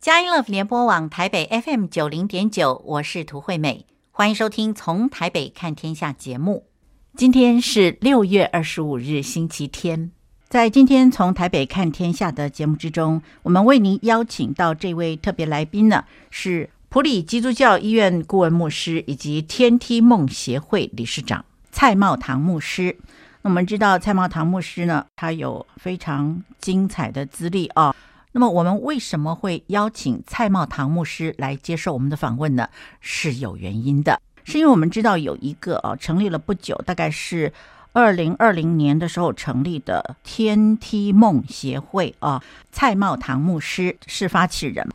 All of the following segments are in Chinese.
佳音乐联播网台北 FM 九零点九，我是涂惠美，欢迎收听《从台北看天下》节目。今天是六月二十五日，星期天。在今天《从台北看天下》的节目之中，我们为您邀请到这位特别来宾呢，是普里基督教医院顾问牧师以及天梯梦协会理事长蔡茂堂牧师。那我们知道蔡茂堂牧师呢，他有非常精彩的资历啊。那么我们为什么会邀请蔡茂堂牧师来接受我们的访问呢？是有原因的，是因为我们知道有一个啊，成立了不久，大概是二零二零年的时候成立的天梯梦协会啊，蔡茂堂牧师是发起人，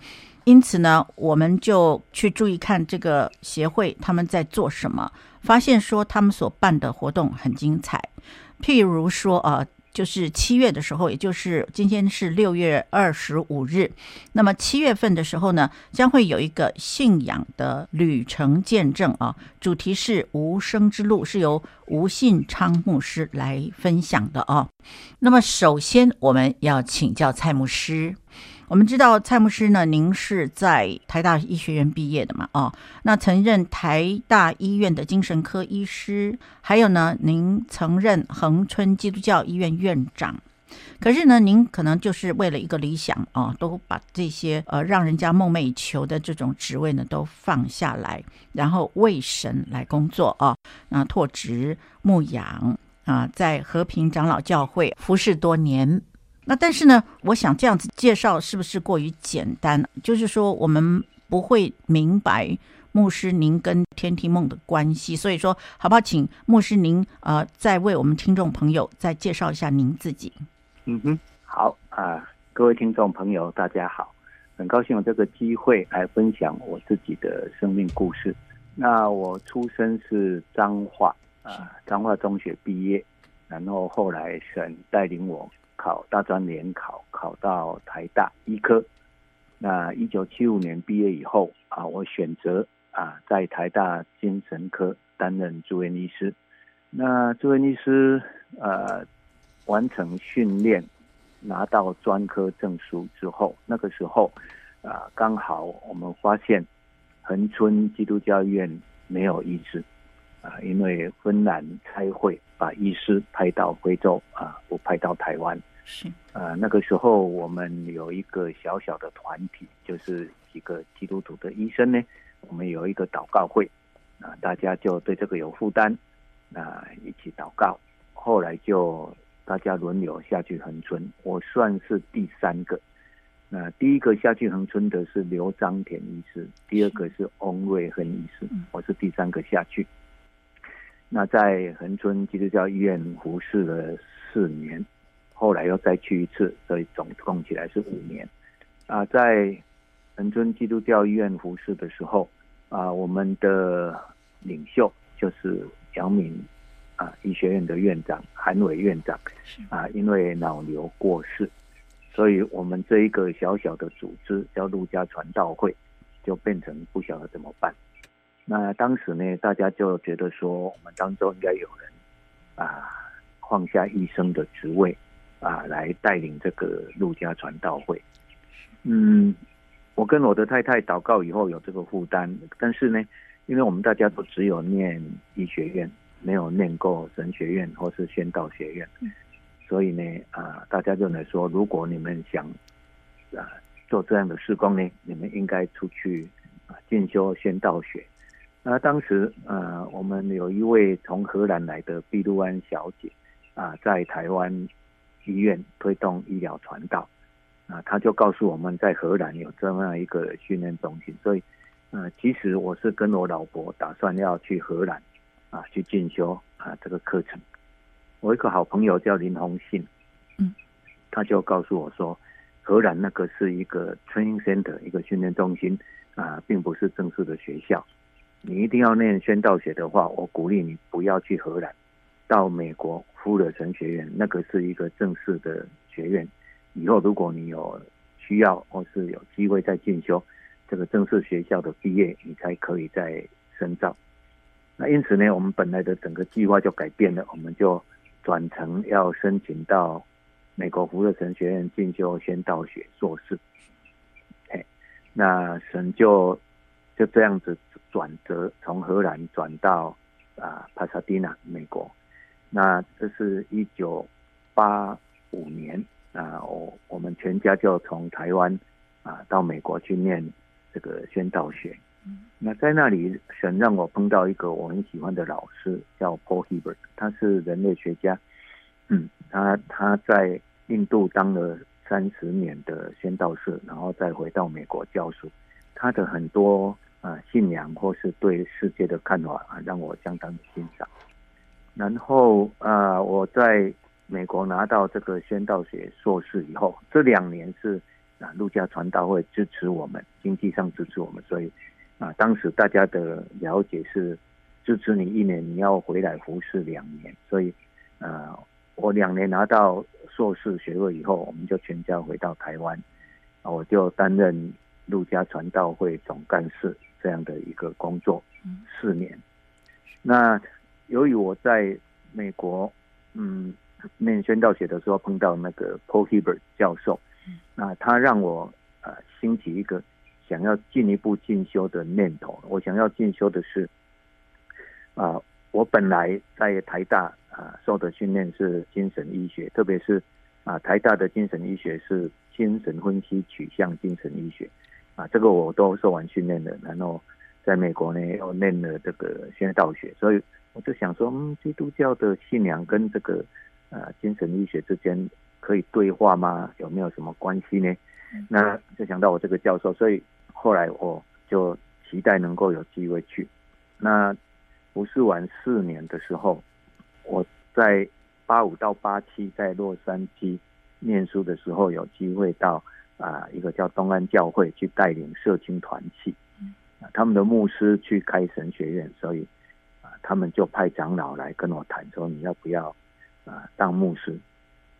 因此呢，我们就去注意看这个协会他们在做什么，发现说他们所办的活动很精彩，譬如说啊。就是七月的时候，也就是今天是六月二十五日。那么七月份的时候呢，将会有一个信仰的旅程见证啊，主题是无声之路，是由吴信昌牧师来分享的啊。那么首先我们要请教蔡牧师。我们知道蔡牧师呢，您是在台大医学院毕业的嘛？哦，那曾任台大医院的精神科医师，还有呢，您曾任恒春基督教医院院长。可是呢，您可能就是为了一个理想哦，都把这些呃让人家梦寐以求的这种职位呢都放下来，然后为神来工作啊，那拓殖牧养啊，在和平长老教会服侍多年。那但是呢，我想这样子介绍是不是过于简单？就是说我们不会明白牧师您跟天梯梦的关系，所以说好不好？请牧师您呃再为我们听众朋友再介绍一下您自己。嗯哼，好啊，各位听众朋友大家好，很高兴有这个机会来分享我自己的生命故事。那我出生是彰化啊，彰化中学毕业，然后后来神带领我。考大专联考，考到台大医科。那一九七五年毕业以后啊，我选择啊在台大精神科担任住院医师。那住院医师呃完成训练，拿到专科证书之后，那个时候啊刚好我们发现恒春基督教医院没有医师啊，因为芬兰开会。把医师派到非洲啊，不派到台湾。是啊，那个时候我们有一个小小的团体，就是几个基督徒的医生呢。我们有一个祷告会啊，大家就对这个有负担，啊，一起祷告。后来就大家轮流下去恒村，我算是第三个。那第一个下去恒春的是刘章田医师，第二个是翁瑞亨医师，我是第三个下去。那在恒春基督教医院服侍了四年，后来又再去一次，所以总共起来是五年。啊，在恒春基督教医院服侍的时候，啊，我们的领袖就是杨敏啊医学院的院长韩伟院长，啊，因为脑瘤过世，所以我们这一个小小的组织叫陆家传道会，就变成不晓得怎么办。那当时呢，大家就觉得说，我们当中应该有人啊放下医生的职位啊，来带领这个陆家传道会。嗯，我跟我的太太祷告以后有这个负担，但是呢，因为我们大家都只有念医学院，没有念过神学院或是宣道学院，所以呢啊，大家就来说，如果你们想啊做这样的事工呢，你们应该出去啊进修宣道学。那当时，呃，我们有一位从荷兰来的碧露安小姐，啊，在台湾医院推动医疗传道，啊，她就告诉我们在荷兰有这么样一个训练中心，所以，呃，其实我是跟我老婆打算要去荷兰，啊，去进修啊这个课程。我一个好朋友叫林宏信，嗯，他就告诉我说，荷兰那个是一个 training center，一个训练中心，啊，并不是正式的学校。你一定要念宣道学的话，我鼓励你不要去荷兰，到美国福尔神学院，那个是一个正式的学院。以后如果你有需要或是有机会再进修这个正式学校的毕业，你才可以再深造。那因此呢，我们本来的整个计划就改变了，我们就转成要申请到美国福尔神学院进修宣道学硕士。那神就就这样子转折，从荷兰转到啊帕萨蒂纳，美国。那这是一九八五年啊，我我们全家就从台湾啊到美国去念这个宣道学。那在那里，神让我碰到一个我很喜欢的老师，叫 Paul Hibbert，他是人类学家。嗯，他他在印度当了三十年的宣道士，然后再回到美国教书。他的很多啊、信仰或是对世界的看法啊，让我相当的欣赏。然后啊、我在美国拿到这个宣道学硕士以后，这两年是啊，路加传道会支持我们，经济上支持我们，所以啊，当时大家的了解是支持你一年，你要回来服侍两年，所以啊。我两年拿到硕士学位以后，我们就全家回到台湾，我就担任路加传道会总干事这样的一个工作四年。那由于我在美国，嗯，念宣道学的时候碰到那个 Paul Hibbert 教授，那他让我呃兴起一个想要进一步进修的念头。我想要进修的是啊。我本来在台大啊受的训练是精神医学，特别是啊台大的精神医学是精神分析取向精神医学，啊这个我都受完训练了，然后在美国呢又念了这个宣道学，所以我就想说，嗯，基督教的信仰跟这个啊精神医学之间可以对话吗？有没有什么关系呢？那就想到我这个教授，所以后来我就期待能够有机会去那。不是完四年的时候，我在八五到八七在洛杉矶念书的时候，有机会到啊一个叫东安教会去带领社青团契，啊他们的牧师去开神学院，所以啊他们就派长老来跟我谈说，你要不要啊当牧师？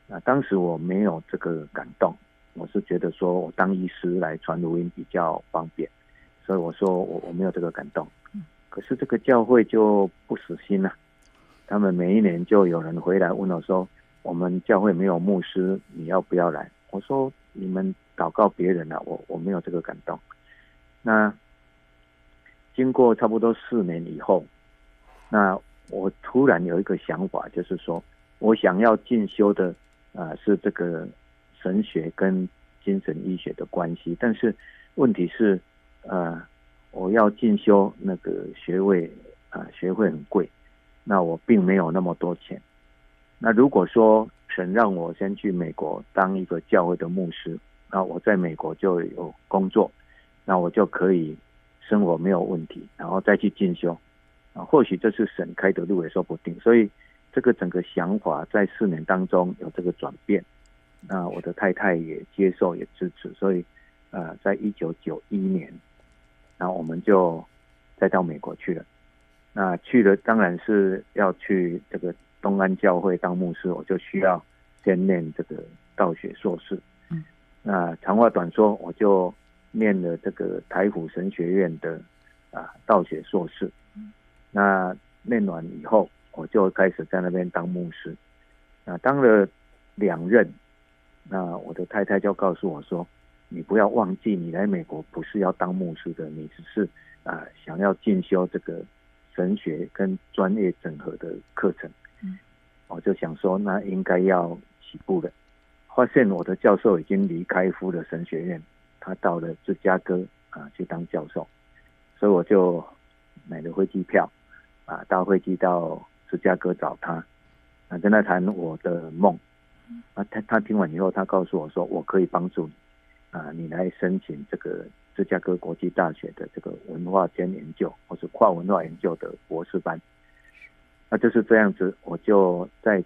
啊当时我没有这个感动，我是觉得说我当医师来传福音比较方便，所以我说我我没有这个感动。可是这个教会就不死心了，他们每一年就有人回来问我说：“我们教会没有牧师，你要不要来？”我说：“你们祷告别人了，我我没有这个感动。”那经过差不多四年以后，那我突然有一个想法，就是说我想要进修的啊是这个神学跟精神医学的关系，但是问题是呃。我要进修那个学位啊，学费很贵，那我并没有那么多钱。那如果说神让我先去美国当一个教会的牧师，那我在美国就有工作，那我就可以生活没有问题，然后再去进修啊，或许这是省开的路也说不定。所以这个整个想法在四年当中有这个转变，那我的太太也接受也支持，所以啊，在一九九一年。然后我们就再到美国去了。那去了当然是要去这个东安教会当牧师，我就需要先念这个道学硕士。嗯。那长话短说，我就念了这个台虎神学院的啊道学硕士。嗯。那念完以后，我就开始在那边当牧师。那当了两任，那我的太太就告诉我说。你不要忘记，你来美国不是要当牧师的，你只是啊、呃、想要进修这个神学跟专业整合的课程。嗯，我就想说，那应该要起步了。发现我的教授已经离开夫的神学院，他到了芝加哥啊、呃、去当教授，所以我就买了飞机票啊，搭飞机到芝加哥找他，啊跟他谈我的梦。啊，他他听完以后，他告诉我说，我可以帮助你。啊，你来申请这个芝加哥国际大学的这个文化间研究或是跨文化研究的博士班，那就是这样子。我就在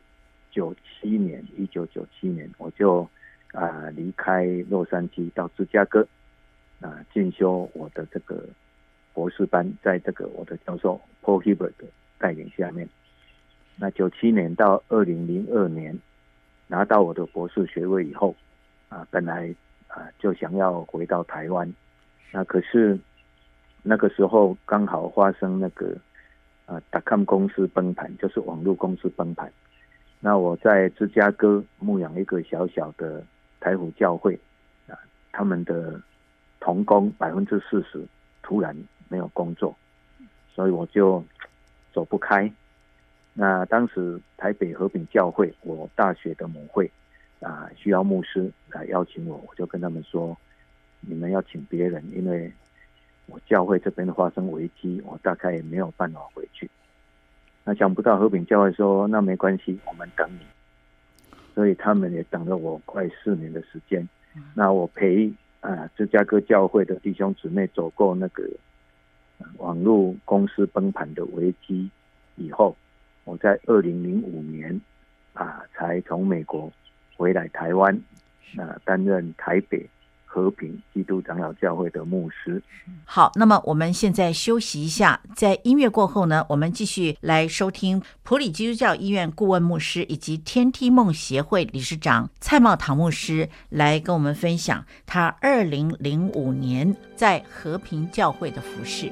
九七年，一九九七年，我就啊离开洛杉矶到芝加哥啊进修我的这个博士班，在这个我的教授 Paul Hibbert 的带领下面，那九七年到二零零二年拿到我的博士学位以后啊，本来。啊，就想要回到台湾，那可是那个时候刚好发生那个啊，达康公司崩盘，就是网络公司崩盘。那我在芝加哥牧养一个小小的台虎教会啊，他们的童工百分之四十突然没有工作，所以我就走不开。那当时台北和平教会，我大学的母会啊，需要牧师来邀请我，我就跟他们说，你们要请别人，因为我教会这边发生危机，我大概也没有办法回去。那想不到和平教会说，那没关系，我们等你。所以他们也等了我快四年的时间。那我陪啊芝加哥教会的弟兄姊妹走过那个网络公司崩盘的危机以后。我在二零零五年啊，才从美国回来台湾，啊担任台北和平基督长老教会的牧师。好，那么我们现在休息一下，在音乐过后呢，我们继续来收听普里基督教医院顾问牧师以及天梯梦协会理事长蔡茂堂牧师来跟我们分享他二零零五年在和平教会的服事。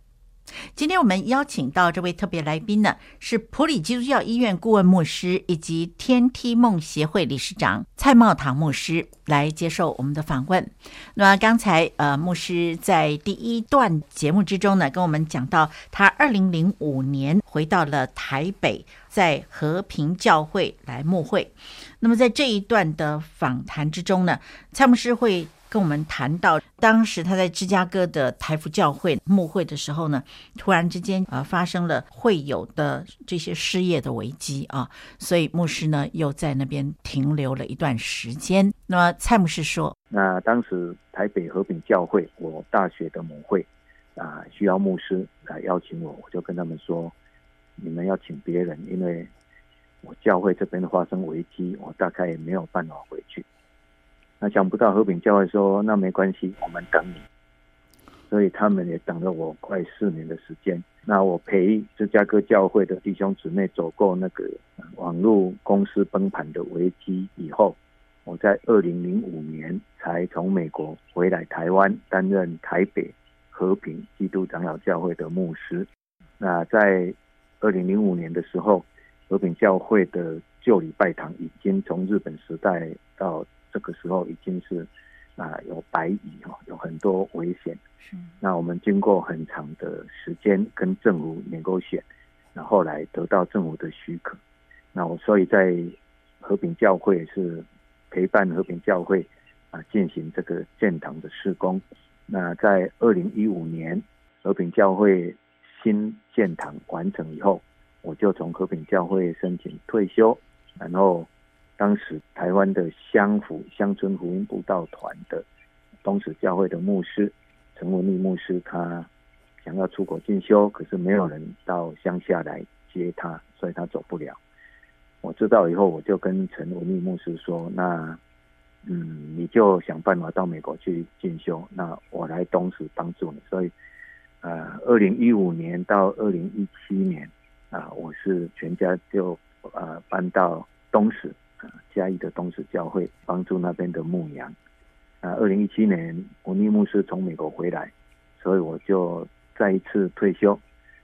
今天我们邀请到这位特别来宾呢，是普里基督教医院顾问牧师以及天梯梦协会理事长蔡茂堂牧师来接受我们的访问。那刚才呃，牧师在第一段节目之中呢，跟我们讲到他二零零五年回到了台北。在和平教会来牧会，那么在这一段的访谈之中呢，蔡牧师会跟我们谈到，当时他在芝加哥的台福教会牧会的时候呢，突然之间呃发生了会友的这些失业的危机啊，所以牧师呢又在那边停留了一段时间。那么蔡牧师说，那当时台北和平教会我大学的母会啊，需要牧师来邀请我，我就跟他们说。你们要请别人，因为我教会这边发生危机，我大概也没有办法回去。那想不到和平教会说，那没关系，我们等你。所以他们也等了我快四年的时间。那我陪芝加哥教会的弟兄姊妹走过那个网络公司崩盘的危机以后，我在二零零五年才从美国回来台湾，担任台北和平基督长老教会的牧师。那在二零零五年的时候，和平教会的旧礼拜堂已经从日本时代到这个时候已经是啊有白蚁哈，有很多危险。是。那我们经过很长的时间跟政府联勾选，然后来得到政府的许可。那我所以在和平教会是陪伴和平教会啊进行这个建堂的施工。那在二零一五年和平教会。新建堂完成以后，我就从和平教会申请退休。然后，当时台湾的乡福乡村福音布道团的东石教会的牧师陈文丽牧师，他想要出国进修，可是没有人到乡下来接他，所以他走不了。我知道以后，我就跟陈文丽牧师说：“那，嗯，你就想办法到美国去进修，那我来东石帮助你。”所以。呃，二零一五年到二零一七年，啊、我是全家就呃搬到东石，嘉义的东石教会帮助那边的牧羊。啊、二零一七年，文立牧师从美国回来，所以我就再一次退休。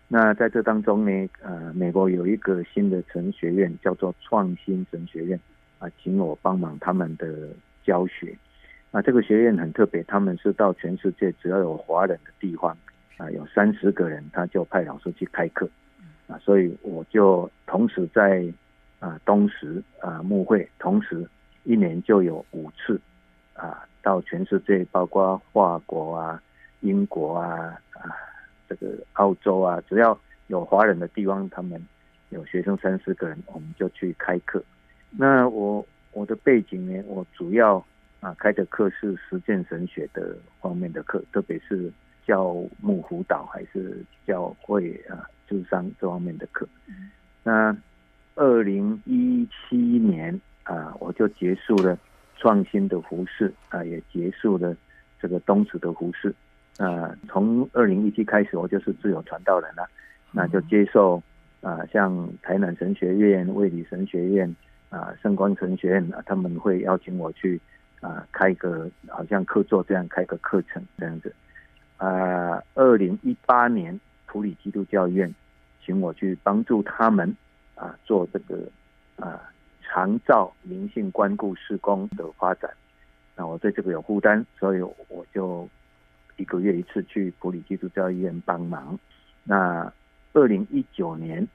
那在这当中呢，呃，美国有一个新的神学院叫做创新神学院，啊、请我帮忙他们的教学。那这个学院很特别，他们是到全世界只要有华人的地方。啊，有三十个人，他就派老师去开课，啊，所以我就同时在啊东石啊牧会，同时一年就有五次啊到全世界，包括法国啊、英国啊、啊这个澳洲啊，只要有华人的地方，他们有学生三四个人，我们就去开课。那我我的背景呢，我主要啊开的课是实践神学的方面的课，特别是。教牧辅导还是教会啊，智商这方面的课。那二零一七年啊，我就结束了创新的服饰啊，也结束了这个东慈的服饰啊。从二零一七开始，我就是自由传道人了，那就接受啊，像台南神学院、卫理神学院啊、圣光神学院啊，他们会邀请我去啊，开个好像客座这样开个课程这样子啊。二零一八年普里基督教院请我去帮助他们。啊，做这个啊长照灵性关顾事工的发展，那我对这个有负担，所以我就一个月一次去普里基督教医院帮忙。那二零一九年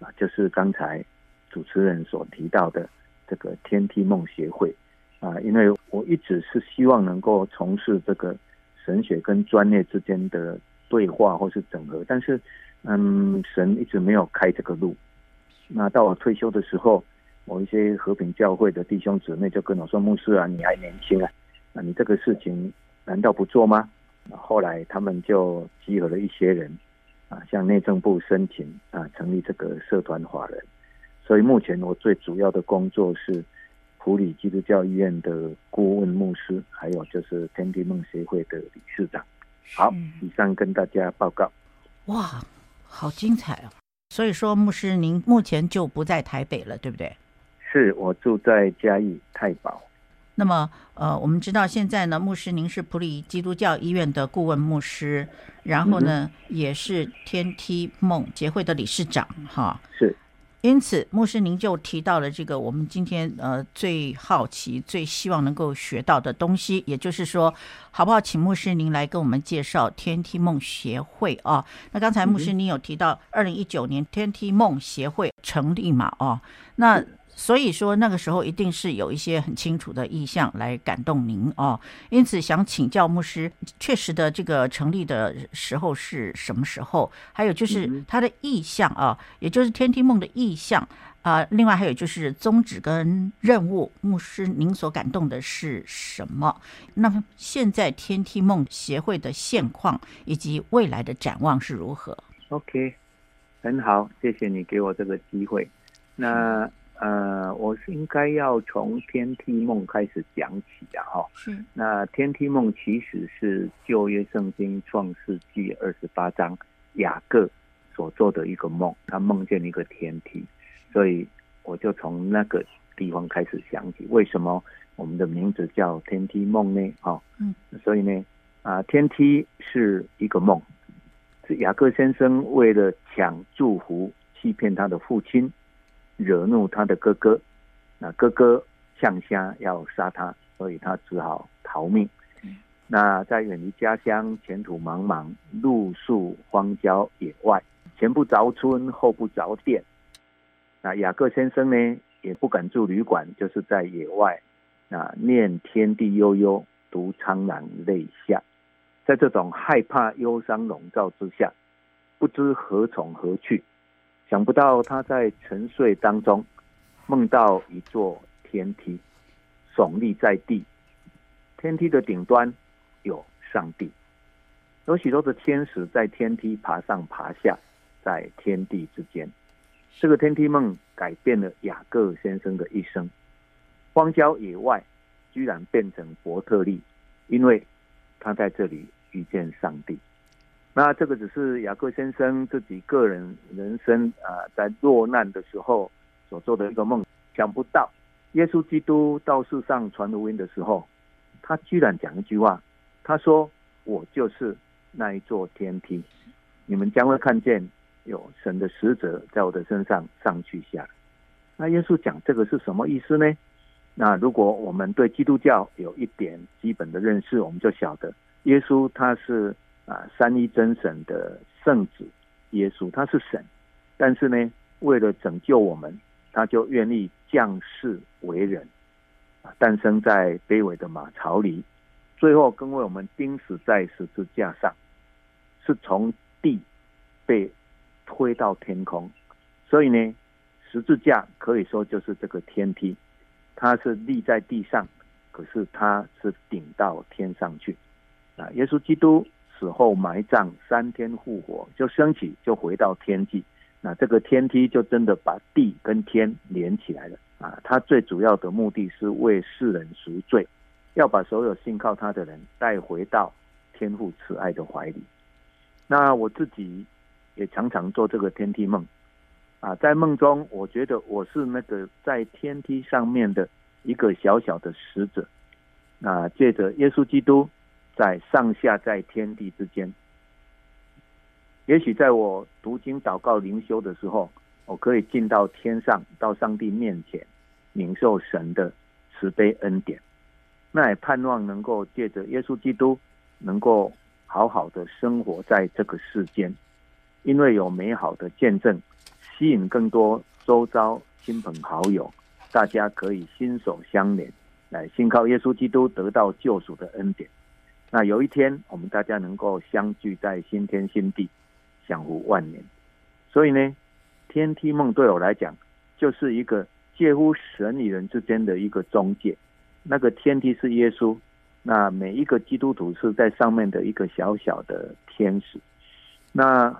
啊，就是刚才主持人所提到的这个天梯梦协会啊，因为我一直是希望能够从事这个神学跟专业之间的对话或是整合，但是嗯，神一直没有开这个路。那到我退休的时候，某一些和平教会的弟兄姊妹就跟我说：“牧师啊，你还年轻啊，那你这个事情难道不做吗？”后来他们就集合了一些人，啊，向内政部申请啊，成立这个社团法人。所以目前我最主要的工作是普里基督教医院的顾问牧师，还有就是天地梦协会的理事长。好，以上跟大家报告。哇，好精彩哦！所以说，牧师，您目前就不在台北了，对不对？是，我住在嘉义太保。那么，呃，我们知道现在呢，牧师您是普里基督教医院的顾问牧师，然后呢，嗯、也是天梯梦协会的理事长，哈。是。因此，牧师您就提到了这个我们今天呃最好奇、最希望能够学到的东西，也就是说，好不好？请牧师您来跟我们介绍天梯梦协会啊。那刚才牧师您有提到，二零一九年天梯梦协会成立嘛？哦，那。所以说那个时候一定是有一些很清楚的意向来感动您哦，因此想请教牧师，确实的这个成立的时候是什么时候？还有就是他的意向啊，也就是天梯梦的意向啊。另外还有就是宗旨跟任务，牧师您所感动的是什么？那么现在天梯梦协会的现况以及未来的展望是如何？OK，很好，谢谢你给我这个机会。那。呃，我是应该要从天梯梦开始讲起的哈。是。那天梯梦其实是旧约圣经创世纪二十八章雅各所做的一个梦，他梦见一个天梯，所以我就从那个地方开始讲起。为什么我们的名字叫天梯梦呢？哈，嗯，所以呢，啊，天梯是一个梦，是雅各先生为了抢祝福，欺骗他的父亲。惹怒他的哥哥，那哥哥向下要杀他，所以他只好逃命。那在远离家乡、前途茫茫、露宿荒郊野外，前不着村后不着店。那雅各先生呢，也不敢住旅馆，就是在野外那，念天地悠悠，独苍然泪下。在这种害怕、忧伤笼罩之下，不知何从何去。想不到他在沉睡当中梦到一座天梯耸立在地，天梯的顶端有上帝，有许多的天使在天梯爬上爬下，在天地之间。这个天梯梦改变了雅各先生的一生，荒郊野外居然变成伯特利，因为他在这里遇见上帝。那这个只是雅各先生自己个人人生啊，在落难的时候所做的一个梦。想不到耶稣基督到世上传福音的时候，他居然讲一句话，他说：“我就是那一座天梯，你们将会看见有神的使者在我的身上上去下。”那耶稣讲这个是什么意思呢？那如果我们对基督教有一点基本的认识，我们就晓得耶稣他是。啊，三一真神的圣子耶稣，他是神，但是呢，为了拯救我们，他就愿意降世为人，啊，诞生在卑微的马槽里，最后更为我们钉死在十字架上，是从地被推到天空，所以呢，十字架可以说就是这个天梯，它是立在地上，可是它是顶到天上去，啊，耶稣基督。死后埋葬，三天复活，就升起，就回到天际。那这个天梯就真的把地跟天连起来了啊！它最主要的目的是为世人赎罪，要把所有信靠他的人带回到天父慈爱的怀里。那我自己也常常做这个天梯梦啊，在梦中我觉得我是那个在天梯上面的一个小小的使者，那借着耶稣基督在上下在天地之间。也许在我读经、祷告、灵修的时候，我可以进到天上，到上帝面前，领受神的慈悲恩典。那也盼望能够借着耶稣基督，能够好好的生活在这个世间，因为有美好的见证，吸引更多周遭亲朋好友，大家可以心手相连，来信靠耶稣基督，得到救赎的恩典。那有一天，我们大家能够相聚在新天新地。享福万年，所以呢，天梯梦对我来讲，就是一个介乎神与人之间的一个中介。那个天梯是耶稣，那每一个基督徒是在上面的一个小小的天使。那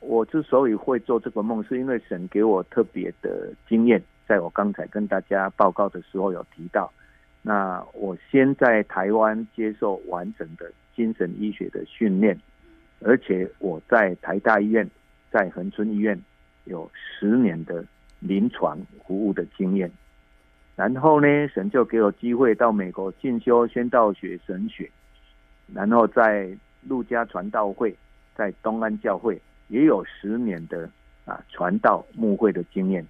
我之所以会做这个梦，是因为神给我特别的经验，在我刚才跟大家报告的时候有提到。那我先在台湾接受完整的精神医学的训练。而且我在台大医院、在恒春医院有十年的临床服务的经验，然后呢，神就给我机会到美国进修宣道学神学，然后在陆家传道会、在东安教会也有十年的啊传道牧会的经验。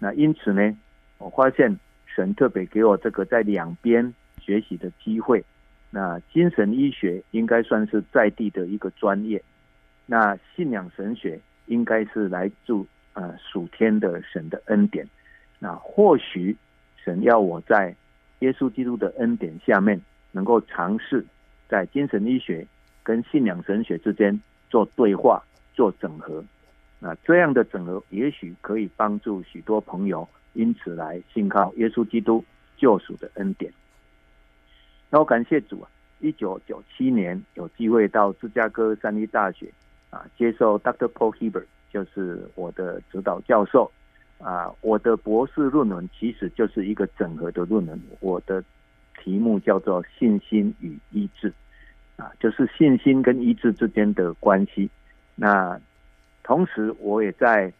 那因此呢，我发现神特别给我这个在两边学习的机会。那精神医学应该算是在地的一个专业，那信仰神学应该是来自呃属天的神的恩典，那或许神要我在耶稣基督的恩典下面，能够尝试在精神医学跟信仰神学之间做对话、做整合，那这样的整合也许可以帮助许多朋友因此来信靠耶稣基督救赎的恩典。那我感谢主啊！一九九七年有机会到芝加哥三一大学啊，接受 Dr. Paul Heber，就是我的指导教授啊。我的博士论文其实就是一个整合的论文，我的题目叫做“信心与医治”，啊，就是信心跟医治之间的关系。那同时，我也在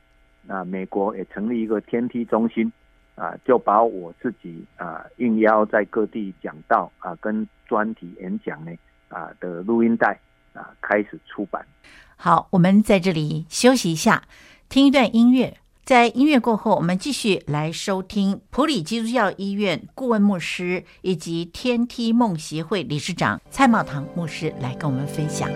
啊美国也成立一个天梯中心。啊，就把我自己啊应邀在各地讲道啊，跟专题演讲呢啊的录音带啊开始出版。好，我们在这里休息一下，听一段音乐。在音乐过后，我们继续来收听普里基督教医院顾问牧师以及天梯梦协会理事长蔡茂堂牧师来跟我们分享。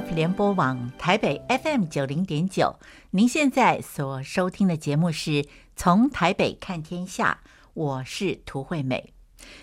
联播网台北 FM 九零点九，您现在所收听的节目是从台北看天下，我是涂惠美。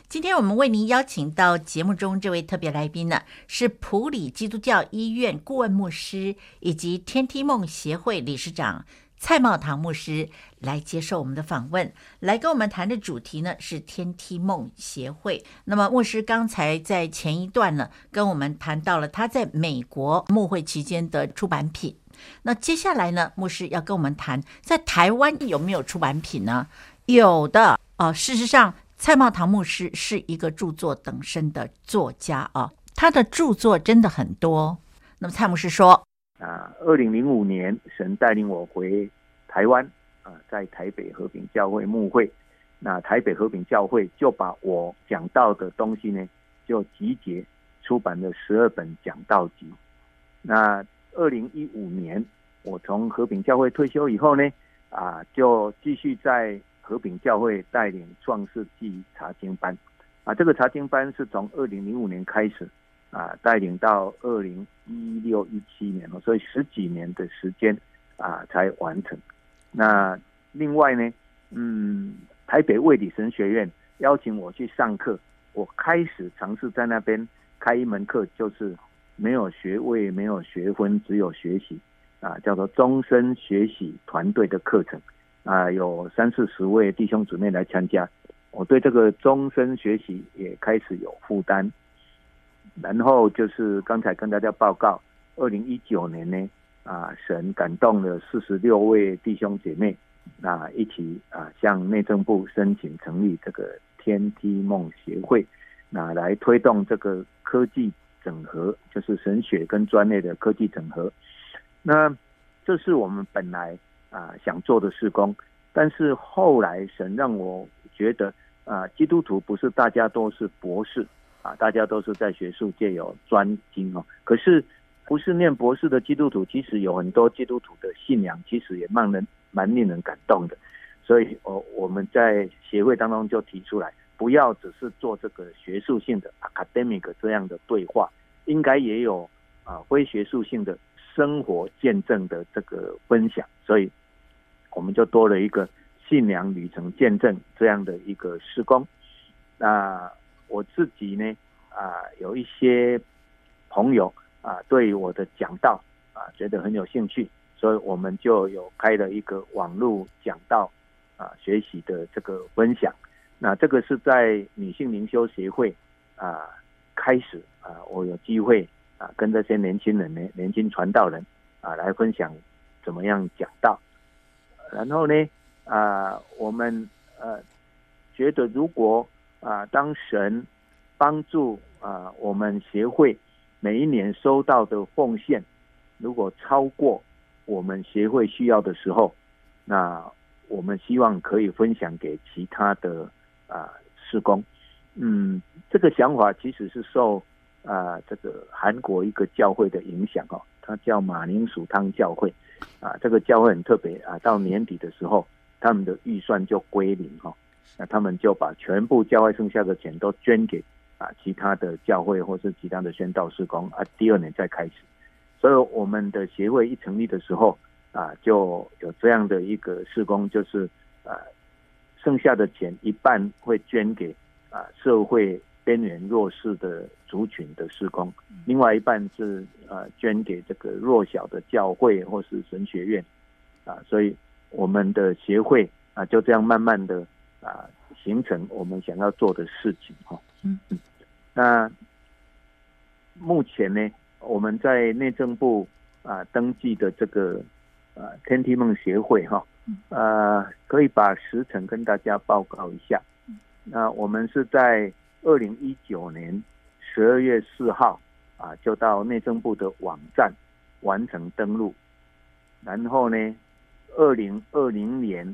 今天我们为您邀请到节目中这位特别来宾呢，是普里基督教医院顾问牧师以及天梯梦协会理事长。蔡茂堂牧师来接受我们的访问，来跟我们谈的主题呢是天梯梦协会。那么牧师刚才在前一段呢跟我们谈到了他在美国牧会期间的出版品。那接下来呢，牧师要跟我们谈在台湾有没有出版品呢？有的哦。事实上，蔡茂堂牧师是一个著作等身的作家啊，他的著作真的很多。那么蔡牧师说。啊，二零零五年，神带领我回台湾啊，在台北和平教会牧会。那台北和平教会就把我讲到的东西呢，就集结出版了十二本讲道集。那二零一五年，我从和平教会退休以后呢，啊，就继续在和平教会带领创世纪查经班。啊，这个查经班是从二零零五年开始。啊，带领到二零一六一七年了，所以十几年的时间啊才完成。那另外呢，嗯，台北卫理神学院邀请我去上课，我开始尝试在那边开一门课，就是没有学位、没有学分，只有学习啊，叫做终身学习团队的课程啊，有三四十位弟兄姊妹来参加。我对这个终身学习也开始有负担，然后就是刚才跟大家报告，二零一九年呢，啊，神感动了四十六位弟兄姐妹，啊，一起啊向内政部申请成立这个天梯梦协会，那来推动这个科技整合，就是神学跟专业的科技整合。那这是我们本来啊想做的事工，但是后来神让我觉得。啊，基督徒不是大家都是博士啊，大家都是在学术界有专精哦。可是，不是念博士的基督徒，其实有很多基督徒的信仰，其实也蛮人蛮令人感动的。所以，我我们在协会当中就提出来，不要只是做这个学术性的 academic 这样的对话，应该也有啊非学术性的生活见证的这个分享。所以，我们就多了一个。信仰旅程见证这样的一个施工，那我自己呢啊有一些朋友啊对我的讲道啊觉得很有兴趣，所以我们就有开了一个网络讲道啊学习的这个分享。那这个是在女性灵修协会啊开始啊，我有机会啊跟这些年轻人呢，年轻传道人啊来分享怎么样讲道，然后呢。啊，我们呃觉得，如果啊，当神帮助啊，我们协会每一年收到的奉献，如果超过我们协会需要的时候，那我们希望可以分享给其他的啊施工。嗯，这个想法其实是受啊这个韩国一个教会的影响哦，它叫马铃薯汤教会啊，这个教会很特别啊，到年底的时候。他们的预算就归零哈，那他们就把全部教会剩下的钱都捐给啊其他的教会或是其他的宣道事工啊，第二年再开始。所以我们的协会一成立的时候啊，就有这样的一个施工，就是啊剩下的钱一半会捐给啊社会边缘弱势的族群的施工，另外一半是啊捐给这个弱小的教会或是神学院啊，所以。我们的协会啊，就这样慢慢的啊形成我们想要做的事情哈。嗯嗯。那目前呢，我们在内政部啊登记的这个啊天梯梦协会哈，呃，可以把时程跟大家报告一下。那我们是在二零一九年十二月四号啊，就到内政部的网站完成登录，然后呢。二零二零年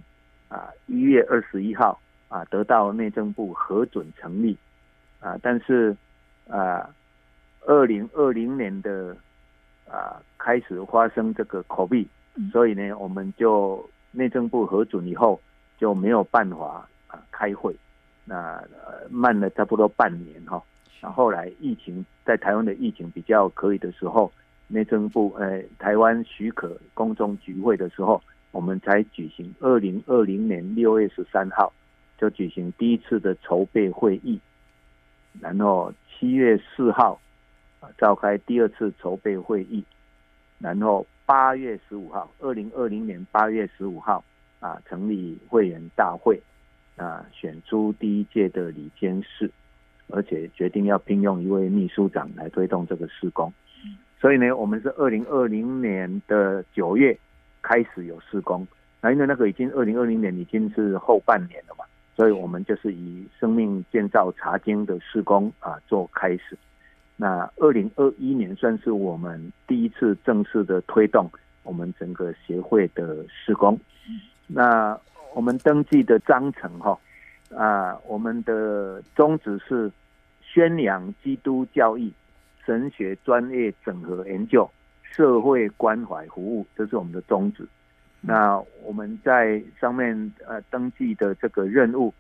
啊一月二十一号啊得到内政部核准成立啊，但是啊二零二零年的啊开始发生这个 COVID，所以呢我们就内政部核准以后就没有办法啊开会，那慢了差不多半年哈。那后来疫情在台湾的疫情比较可以的时候，内政部呃台湾许可公众聚会的时候。我们才举行二零二零年六月十三号就举行第一次的筹备会议，然后七月四号召开第二次筹备会议，然后八月十五号，二零二零年八月十五号啊成立会员大会啊选出第一届的理监事，而且决定要聘用一位秘书长来推动这个施工，所以呢，我们是二零二零年的九月。开始有施工，那因为那个已经二零二零年已经是后半年了嘛，所以我们就是以生命建造查经的施工啊做开始。那二零二一年算是我们第一次正式的推动我们整个协会的施工。那我们登记的章程哈啊，我们的宗旨是宣扬基督教义、神学专业整合研究。社会关怀服务，这是我们的宗旨。那我们在上面呃登记的这个任务，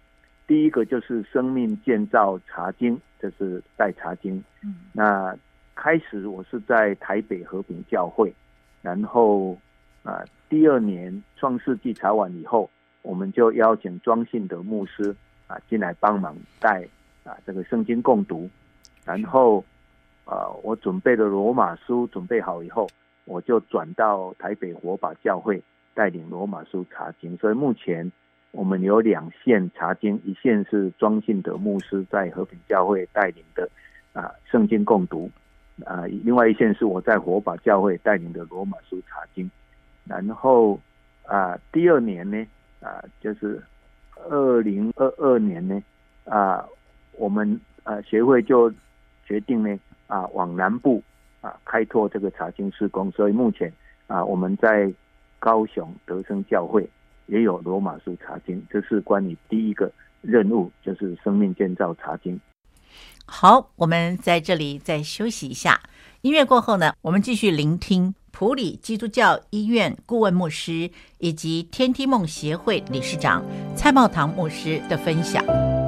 第一个就是生命建造查经，这是带查经。嗯。那开始我是在台北和平教会，然后啊第二年创世纪查完以后，我们就邀请庄信德牧师啊进来帮忙带啊这个圣经共读，然后啊我准备的罗马书准备好以后，我就转到台北火把教会带领罗马书查经，所以目前我们有两线查经，一线是庄信德牧师在和平教会带领的啊圣经共读，啊另外一线是我在火把教会带领的罗马书查经，然后啊第二年呢。啊，就是二零二二年呢，啊，我们啊协会就决定呢，啊往南部啊开拓这个查经施工，所以目前啊我们在高雄德生教会也有罗马书查经，这是关于第一个任务，就是生命建造查经。好，我们在这里再休息一下，音乐过后呢，我们继续聆听。普里基督教医院顾问牧师以及天梯梦协会理事长蔡茂堂牧师的分享。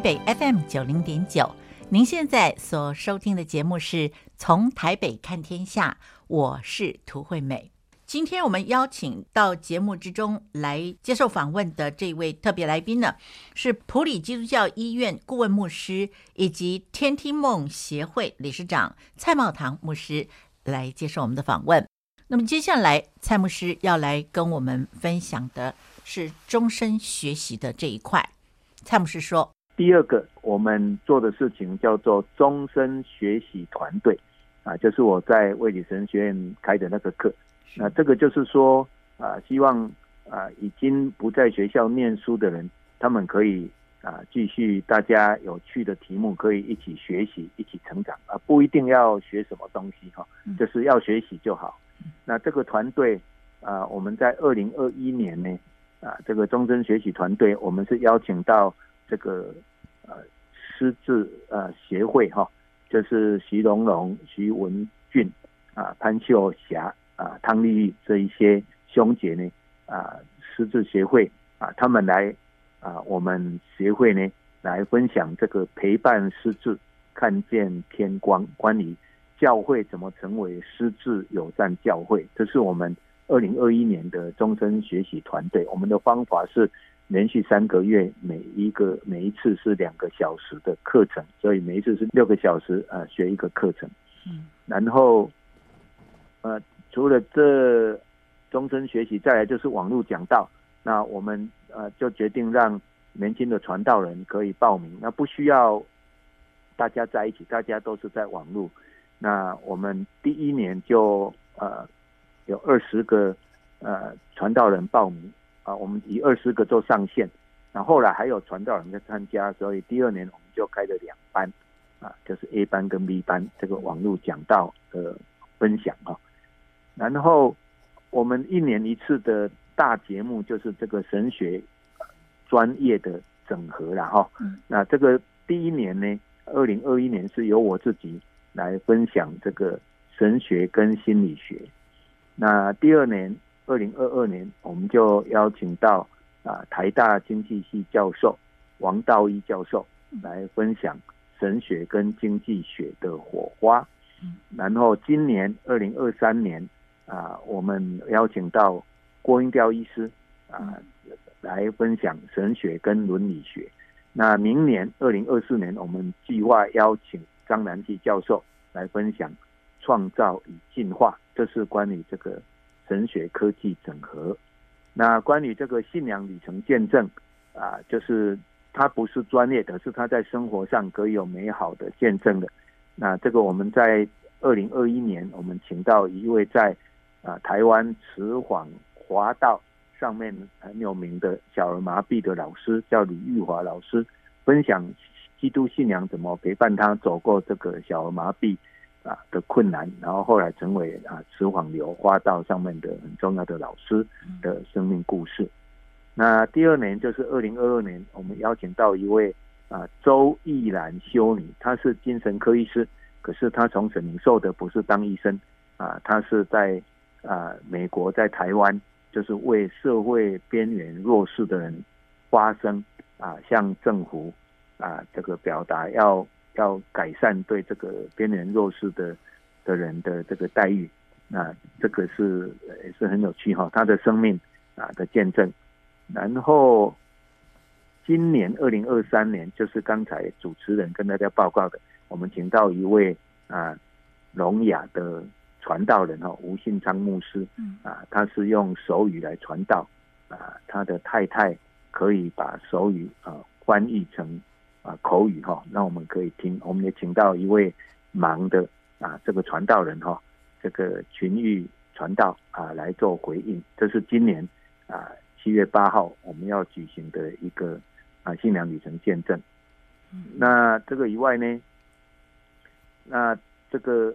北 FM 九零点九，您现在所收听的节目是从台北看天下，我是涂惠美。今天我们邀请到节目之中来接受访问的这位特别来宾呢，是普里基督教医院顾问牧师以及天梯梦协会理事长蔡茂堂牧师来接受我们的访问。那么接下来蔡牧师要来跟我们分享的是终身学习的这一块。蔡牧师说：“第二个，我们做的事情叫做终身学习团队，啊，就是我在卫理神学院开的那个课。那这个就是说，啊，希望啊，已经不在学校念书的人，他们可以啊，继续大家有趣的题目，可以一起学习，一起成长啊，不一定要学什么东西哈，就是要学习就好。那这个团队啊，我们在二零二一年呢。”啊，这个终身学习团队，我们是邀请到这个呃师志呃协会哈，就是徐龙龙、徐文俊啊、潘秀霞啊、汤丽丽这一些兄姐呢啊，师志协会啊，他们来啊，我们协会呢来分享这个陪伴师志看见天光，关于教会怎么成为师志友善教会，这是我们。二零二一年的终身学习团队，我们的方法是连续三个月，每一个每一次是两个小时的课程，所以每一次是六个小时啊，学一个课程。嗯，然后呃，除了这终身学习，再来就是网络讲道。那我们呃就决定让年轻的传道人可以报名，那不需要大家在一起，大家都是在网络。那我们第一年就呃。有二十个呃传道人报名啊，我们以二十个做上限，那后，后来还有传道人在参加，所以第二年我们就开了两班啊，就是 A 班跟 B 班这个网络讲道的分享啊。然后我们一年一次的大节目就是这个神学专业的整合了哈。那这个第一年呢，二零二一年是由我自己来分享这个神学跟心理学。那第二年，二零二二年，我们就邀请到啊台大经济系教授王道一教授来分享神学跟经济学的火花。然后今年二零二三年啊，我们邀请到郭英雕医师啊来分享神学跟伦理学。那明年二零二四年，我们计划邀请张南基教授来分享创造与进化。这是关于这个神学科技整合。那关于这个信仰旅程见证啊，就是他不是专业的，是他在生活上可以有美好的见证的。那这个我们在二零二一年，我们请到一位在啊台湾慈谎华道上面很有名的小儿麻痹的老师，叫李玉华老师，分享基督信仰怎么陪伴他走过这个小儿麻痹。啊的困难，然后后来成为啊慈谎流花道上面的很重要的老师的生命故事。那第二年就是二零二二年，我们邀请到一位啊周逸兰修女，她是精神科医师，可是她从神领受的不是当医生啊，她是在啊美国在台湾，就是为社会边缘弱势的人发声啊，向政府啊这个表达要要改善对这个边缘弱势的的人的这个待遇。那这个是也是很有趣哈，他的生命啊的见证。然后今年二零二三年，就是刚才主持人跟大家报告的，我们请到一位啊聋哑的传道人哈，吴信昌牧师，啊，他是用手语来传道，啊，他的太太可以把手语啊翻译成啊口语哈，那我们可以听。我们也请到一位盲的啊这个传道人哈。这个群域传道啊，来做回应。这是今年啊七月八号我们要举行的一个啊信仰旅程见证。那这个以外呢，那这个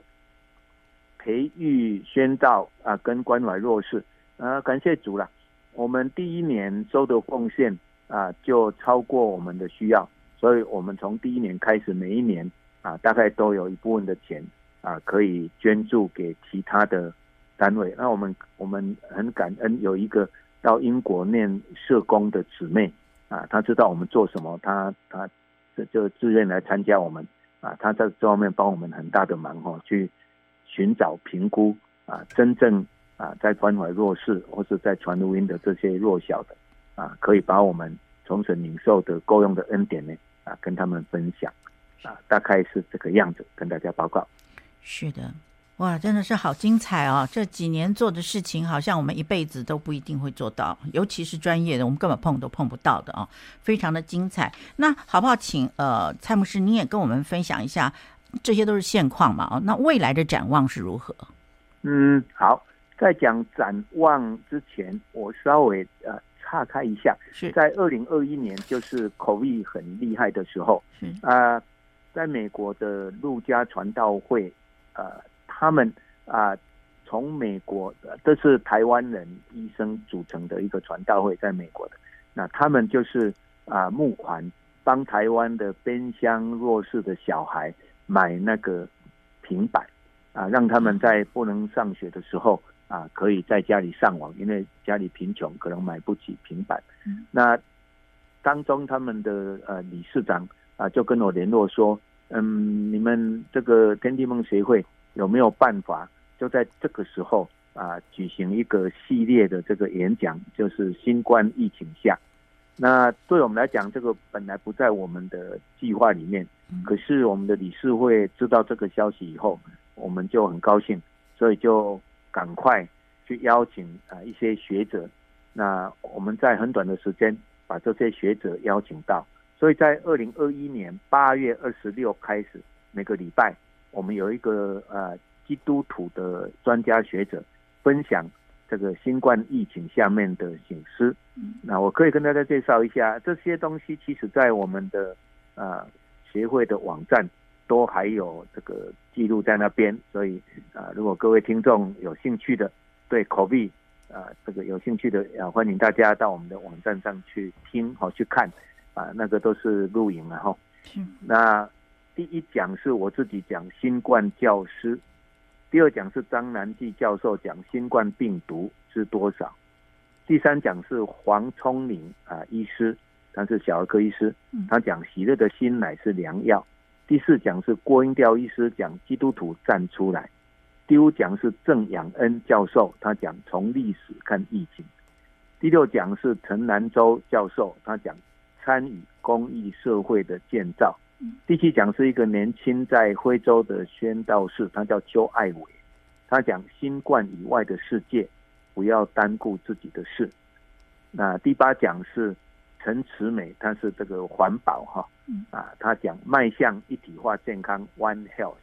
培育宣道啊，跟关怀弱势啊，感谢主了。我们第一年收的奉献啊，就超过我们的需要，所以我们从第一年开始，每一年啊，大概都有一部分的钱。啊，可以捐助给其他的单位。那我们我们很感恩，有一个到英国念社工的姊妹啊，她知道我们做什么，她她这就自愿来参加我们啊。她在这方面帮我们很大的忙哈，去寻找评估啊，真正啊在关怀弱势或是在传福音的这些弱小的啊，可以把我们从神领受的够用的恩典呢啊，跟他们分享啊，大概是这个样子，跟大家报告。是的，哇，真的是好精彩哦！这几年做的事情，好像我们一辈子都不一定会做到，尤其是专业的，我们根本碰都碰不到的哦，非常的精彩。那好不好请，请呃蔡牧师，你也跟我们分享一下，这些都是现况嘛？哦，那未来的展望是如何？嗯，好，在讲展望之前，我稍微呃岔开一下，是在二零二一年，就是 COVID 很厉害的时候，是啊、呃，在美国的陆家传道会。呃，他们啊，从美国，这是台湾人医生组成的一个传道会，在美国的。那他们就是啊，募款帮台湾的边乡弱势的小孩买那个平板啊，让他们在不能上学的时候啊，可以在家里上网，因为家里贫穷，可能买不起平板。那当中他们的呃理事长啊，就跟我联络说。嗯，你们这个天地梦协会有没有办法，就在这个时候啊，举行一个系列的这个演讲，就是新冠疫情下。那对我们来讲，这个本来不在我们的计划里面，可是我们的理事会知道这个消息以后，我们就很高兴，所以就赶快去邀请啊一些学者。那我们在很短的时间把这些学者邀请到。所以在二零二一年八月二十六开始，每个礼拜我们有一个呃基督徒的专家学者分享这个新冠疫情下面的醒思。那我可以跟大家介绍一下这些东西，其实在我们的呃协会的网站都还有这个记录在那边。所以啊、呃，如果各位听众有兴趣的，对 COVID 啊、呃、这个有兴趣的，啊欢迎大家到我们的网站上去听好去看。啊，那个都是录影了哈。那第一讲是我自己讲新冠教师，第二讲是张南纪教授讲新冠病毒是多少，第三讲是黄聪明啊医师，他是小儿科医师，他讲喜乐的心乃是良药。第四讲是郭英调医师讲基督徒站出来，第五讲是郑养恩教授，他讲从历史看疫情。第六讲是陈南洲教授，他讲。参与公益社会的建造。第七讲是一个年轻在徽州的宣道士，他叫邱爱伟，他讲新冠以外的世界，不要单顾自己的事。那第八讲是陈慈美，他是这个环保哈，啊，他讲迈向一体化健康 One Health。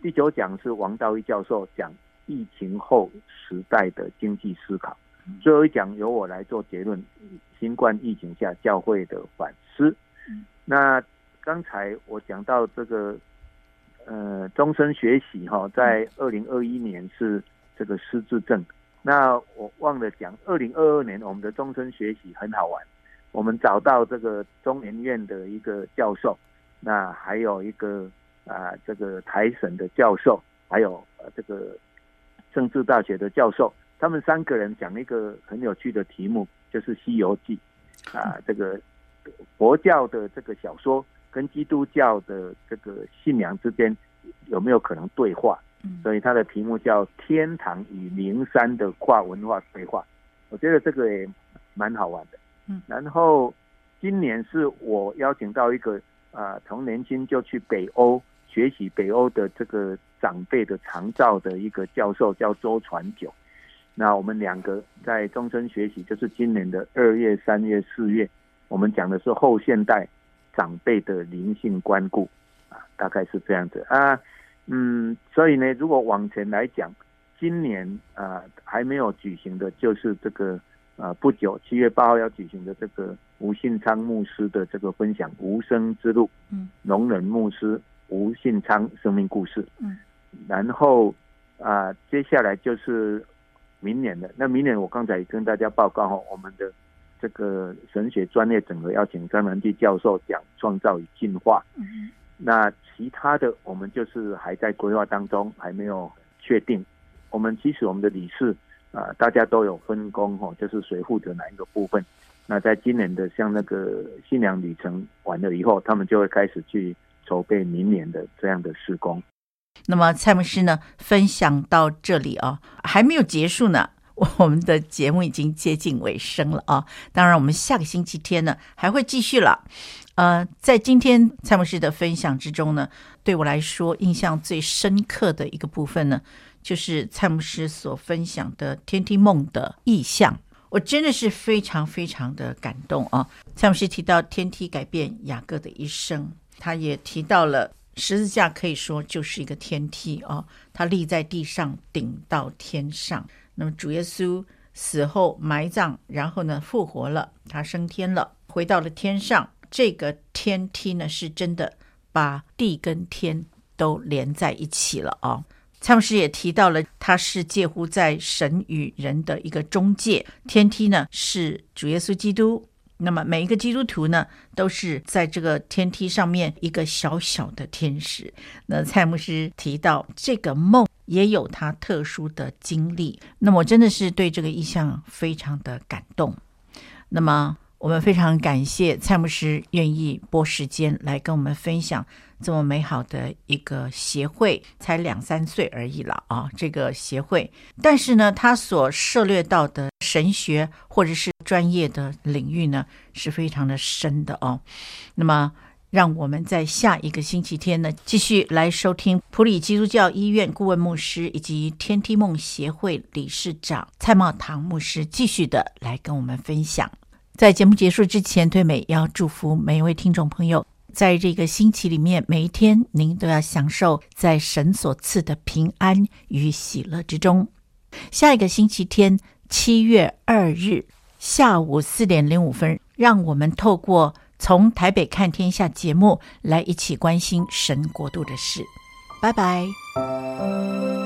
第九讲是王道一教授讲疫情后时代的经济思考。最后一讲由我来做结论，新冠疫情下教会的反思。那刚才我讲到这个，呃，终身学习哈，在二零二一年是这个失智症。那我忘了讲，二零二二年我们的终身学习很好玩，我们找到这个中研院的一个教授，那还有一个啊这个台省的教授，还有呃这个政治大学的教授，他们三个人讲一个很有趣的题目，就是《西游记》啊，这个佛教的这个小说跟基督教的这个信仰之间有没有可能对话？所以他的题目叫《天堂与灵山的跨文化对话》，我觉得这个也蛮好玩的。然后今年是我邀请到一个啊、从年轻就去北欧学习北欧的这个长辈的长照的一个教授，叫周传九。那我们两个在终身学习，就是今年的二月、三月、四月，我们讲的是后现代长辈的灵性关顾啊，大概是这样子啊。嗯，所以呢，如果往前来讲，今年啊、还没有举行的，就是这个啊、呃、不久七月八号要举行的这个吴信昌牧师的这个分享《无声之路》，嗯，农人牧师吴信昌生命故事，嗯，然后啊、呃、接下来就是明年的，那明年我刚才也跟大家报告哈，我们的这个神学专业整合邀请张南基教授讲创造与进化，嗯。那其他的我们就是还在规划当中，还没有确定。我们其实我们的理事啊，大家都有分工哦，就是谁负责哪一个部分。那在今年的像那个新娘旅程完了以后，他们就会开始去筹备明年的这样的施工。那么蔡牧师呢，分享到这里啊，还没有结束呢。我们的节目已经接近尾声了啊！当然，我们下个星期天呢还会继续了。呃，在今天蔡牧师的分享之中呢，对我来说印象最深刻的一个部分呢，就是蔡牧师所分享的天梯梦的意象。我真的是非常非常的感动啊！蔡牧师提到天梯改变雅各的一生，他也提到了十字架可以说就是一个天梯啊，他立在地上，顶到天上。那么主耶稣死后埋葬，然后呢复活了，他升天了，回到了天上。这个天梯呢是真的把地跟天都连在一起了啊、蔡牧师也提到了，他是介乎在神与人的一个中介。天梯呢是主耶稣基督，那么每一个基督徒呢都是在这个天梯上面一个小小的天使。那蔡牧师提到这个梦。也有他特殊的经历，那么我真的是对这个意象非常的感动。那么我们非常感谢蔡牧师愿意拨时间来跟我们分享这么美好的一个协会，才两三岁而已了啊！这个协会，但是呢，他所涉猎到的神学或者是专业的领域呢，是非常的深的哦。那么。让我们在下一个星期天呢，继续来收听普里基督教医院顾问牧师以及天梯梦协会理事长蔡茂堂牧师继续的来跟我们分享。在节目结束之前，对美要祝福每一位听众朋友，在这个星期里面，每一天您都要享受在神所赐的平安与喜乐之中。下一个星期天，七月二日下午四点零五分，让我们透过。从台北看天下节目来一起关心神国度的事，拜拜。